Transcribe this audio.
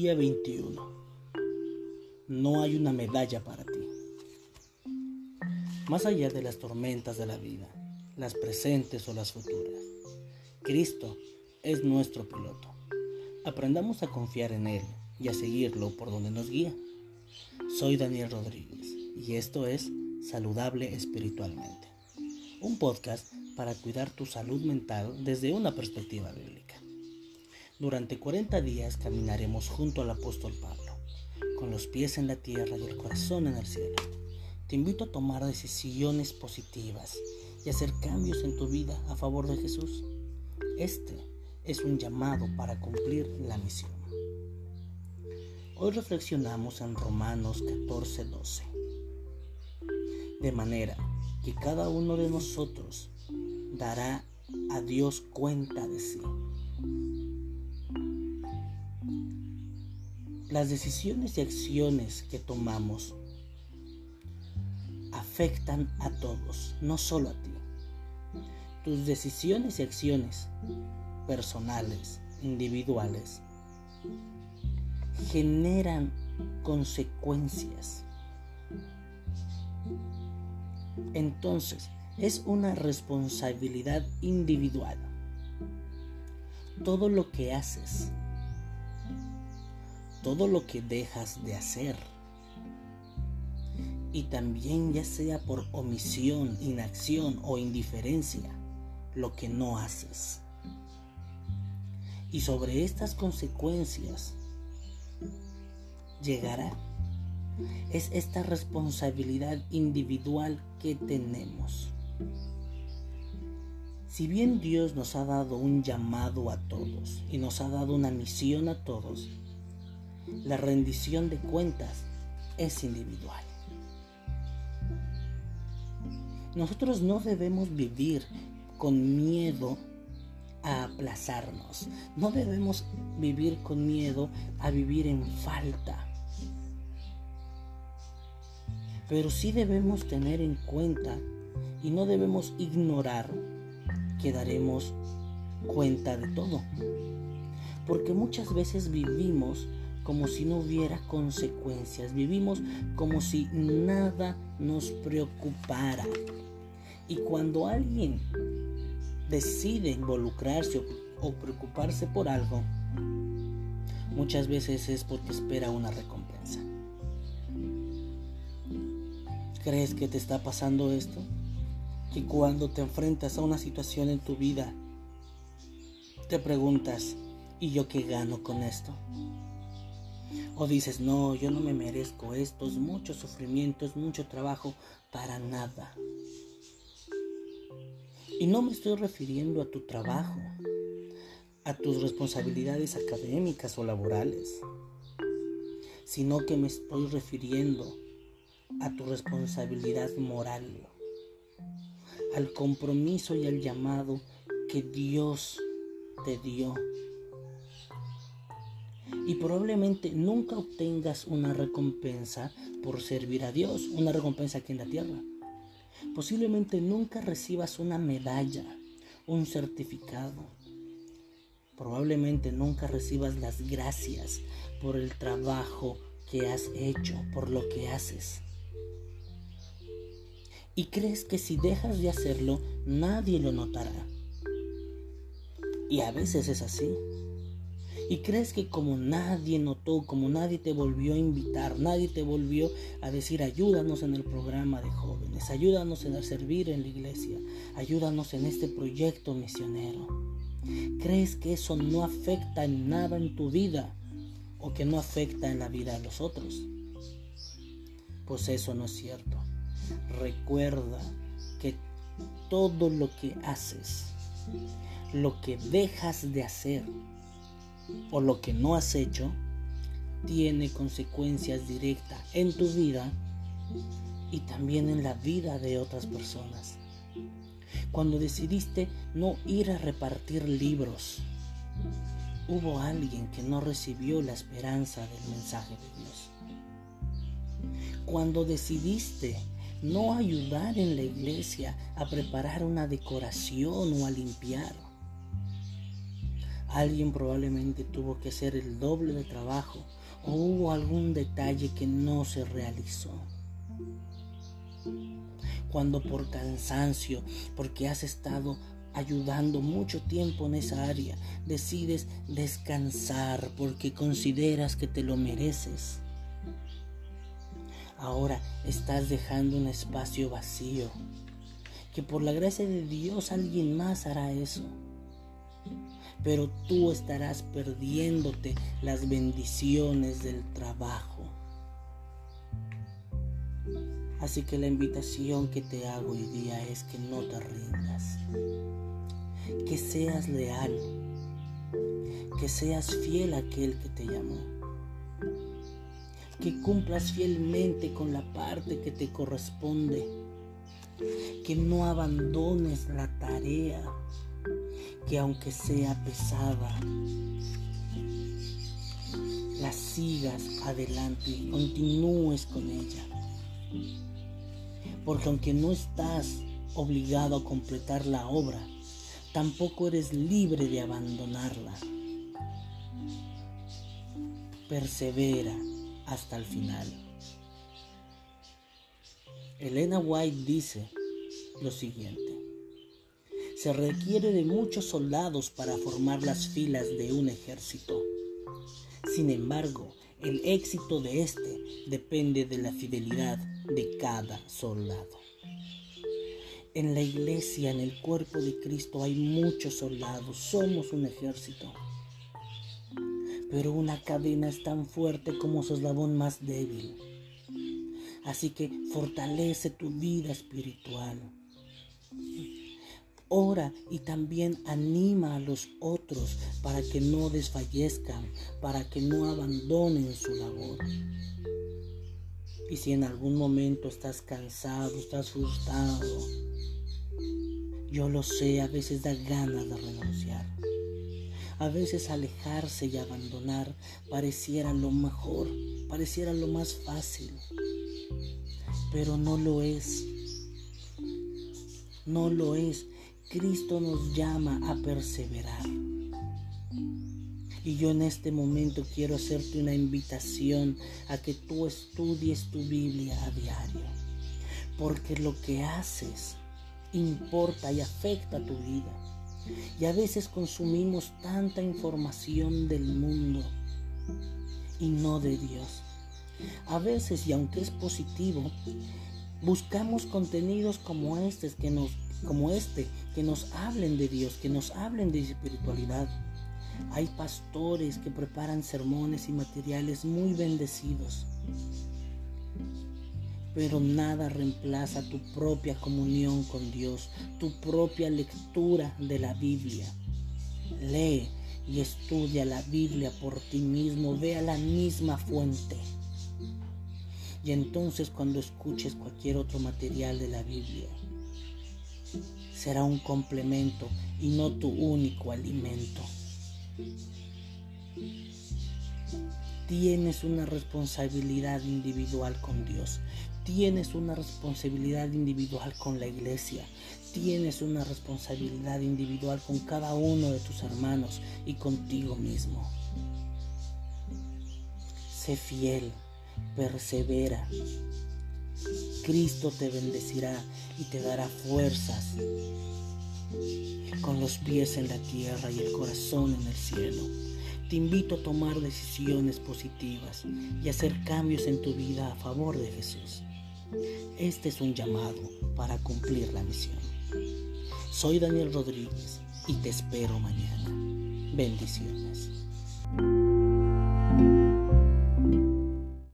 Día 21. No hay una medalla para ti. Más allá de las tormentas de la vida, las presentes o las futuras, Cristo es nuestro piloto. Aprendamos a confiar en Él y a seguirlo por donde nos guía. Soy Daniel Rodríguez y esto es Saludable Espiritualmente, un podcast para cuidar tu salud mental desde una perspectiva bíblica. Durante 40 días caminaremos junto al apóstol Pablo, con los pies en la tierra y el corazón en el cielo. Te invito a tomar decisiones positivas y hacer cambios en tu vida a favor de Jesús. Este es un llamado para cumplir la misión. Hoy reflexionamos en Romanos 14:12. De manera que cada uno de nosotros dará a Dios cuenta de sí. Las decisiones y acciones que tomamos afectan a todos, no solo a ti. Tus decisiones y acciones personales, individuales, generan consecuencias. Entonces, es una responsabilidad individual. Todo lo que haces todo lo que dejas de hacer. Y también ya sea por omisión, inacción o indiferencia, lo que no haces. Y sobre estas consecuencias llegará. Es esta responsabilidad individual que tenemos. Si bien Dios nos ha dado un llamado a todos y nos ha dado una misión a todos, la rendición de cuentas es individual. Nosotros no debemos vivir con miedo a aplazarnos. No debemos vivir con miedo a vivir en falta. Pero sí debemos tener en cuenta y no debemos ignorar que daremos cuenta de todo. Porque muchas veces vivimos como si no hubiera consecuencias. Vivimos como si nada nos preocupara. Y cuando alguien decide involucrarse o, preocuparse por algo, muchas veces es porque espera una recompensa. ¿Crees que te está pasando esto? Que cuando te enfrentas a una situación en tu vida, te preguntas, ¿y yo qué gano con esto? O dices, no, yo no me merezco esto, es mucho sufrimiento, es mucho trabajo para nada. Y no me estoy refiriendo a tu trabajo, a tus responsabilidades académicas o laborales, sino que me estoy refiriendo a tu responsabilidad moral, al compromiso y al llamado que Dios te dio y probablemente nunca obtengas una recompensa por servir a Dios, una recompensa aquí en la tierra. Posiblemente nunca recibas una medalla, un certificado. Probablemente nunca recibas las gracias por el trabajo que has hecho, por lo que haces. Y crees que si dejas de hacerlo, nadie lo notará. Y a veces es así. Y crees que como nadie notó, como nadie te volvió a invitar, nadie te volvió a decir ayúdanos en el programa de jóvenes, ayúdanos en servir en la iglesia, ayúdanos en este proyecto misionero. ¿Crees que eso no afecta en nada en tu vida o que no afecta en la vida de los otros? Pues eso no es cierto. Recuerda que todo lo que haces, lo que dejas de hacer, o lo que no has hecho tiene consecuencias directas en tu vida y también en la vida de otras personas. Cuando decidiste no ir a repartir libros, hubo alguien que no recibió la esperanza del mensaje de Dios. Cuando decidiste no ayudar en la iglesia a preparar una decoración o a limpiar, Alguien probablemente tuvo que hacer el doble de trabajo o hubo algún detalle que no se realizó. Cuando por cansancio, porque has estado ayudando mucho tiempo en esa área, decides descansar porque consideras que te lo mereces. Ahora estás dejando un espacio vacío, que por la gracia de Dios alguien más hará eso. Pero tú estarás perdiéndote las bendiciones del trabajo. Así que la invitación que te hago hoy día es que no te rindas que seas leal, que seas fiel a aquel que te llamó, que cumplas fielmente con la parte que te corresponde, que no abandones la tarea, que aunque sea pesada, la sigas adelante y continúes con ella. Porque aunque no estás obligado a completar la obra, tampoco eres libre de abandonarla. Persevera hasta el final. Elena White dice lo siguiente. Se requiere de muchos soldados para formar las filas de un ejército. Sin embargo, el éxito de este depende de la fidelidad de cada soldado. En la iglesia, en el cuerpo de Cristo, hay muchos soldados. Somos un ejército. Pero una cadena es tan fuerte como su eslabón más débil. Así que fortalece tu vida espiritual. Ora y también anima a los otros para que no desfallezcan, para que no abandonen su labor. Y si en algún momento estás cansado, estás frustrado, yo lo sé, a veces da ganas de renunciar. A veces alejarse y abandonar pareciera lo mejor, pareciera lo más fácil. Pero no lo es. No lo es. Cristo nos llama a perseverar. Y yo en este momento quiero hacerte una invitación a que tú estudies tu Biblia a diario. Porque lo que haces importa y afecta tu vida. Y a veces consumimos tanta información del mundo y no de Dios. A veces, y aunque es positivo, buscamos contenidos como este que nos como este que nos hablen de Dios, que nos hablen de espiritualidad. Hay pastores que preparan sermones y materiales muy bendecidos pero nada reemplaza tu propia comunión con Dios, tu propia lectura de la Biblia. Lee y estudia la Biblia por ti mismo, ve a la misma fuente. Y entonces cuando escuches cualquier otro material de la Biblia, será un complemento y no tu único alimento. Tienes una responsabilidad individual con Dios. Tienes una responsabilidad individual con la iglesia. Tienes una responsabilidad individual con cada uno de tus hermanos y contigo mismo. Sé fiel, persevera. Cristo te bendecirá y te dará fuerzas con los pies en la tierra y el corazón en el cielo. Te invito a tomar decisiones positivas y hacer cambios en tu vida a favor de Jesús. Este es un llamado para cumplir la misión. Soy Daniel Rodríguez y te espero mañana. Bendiciones.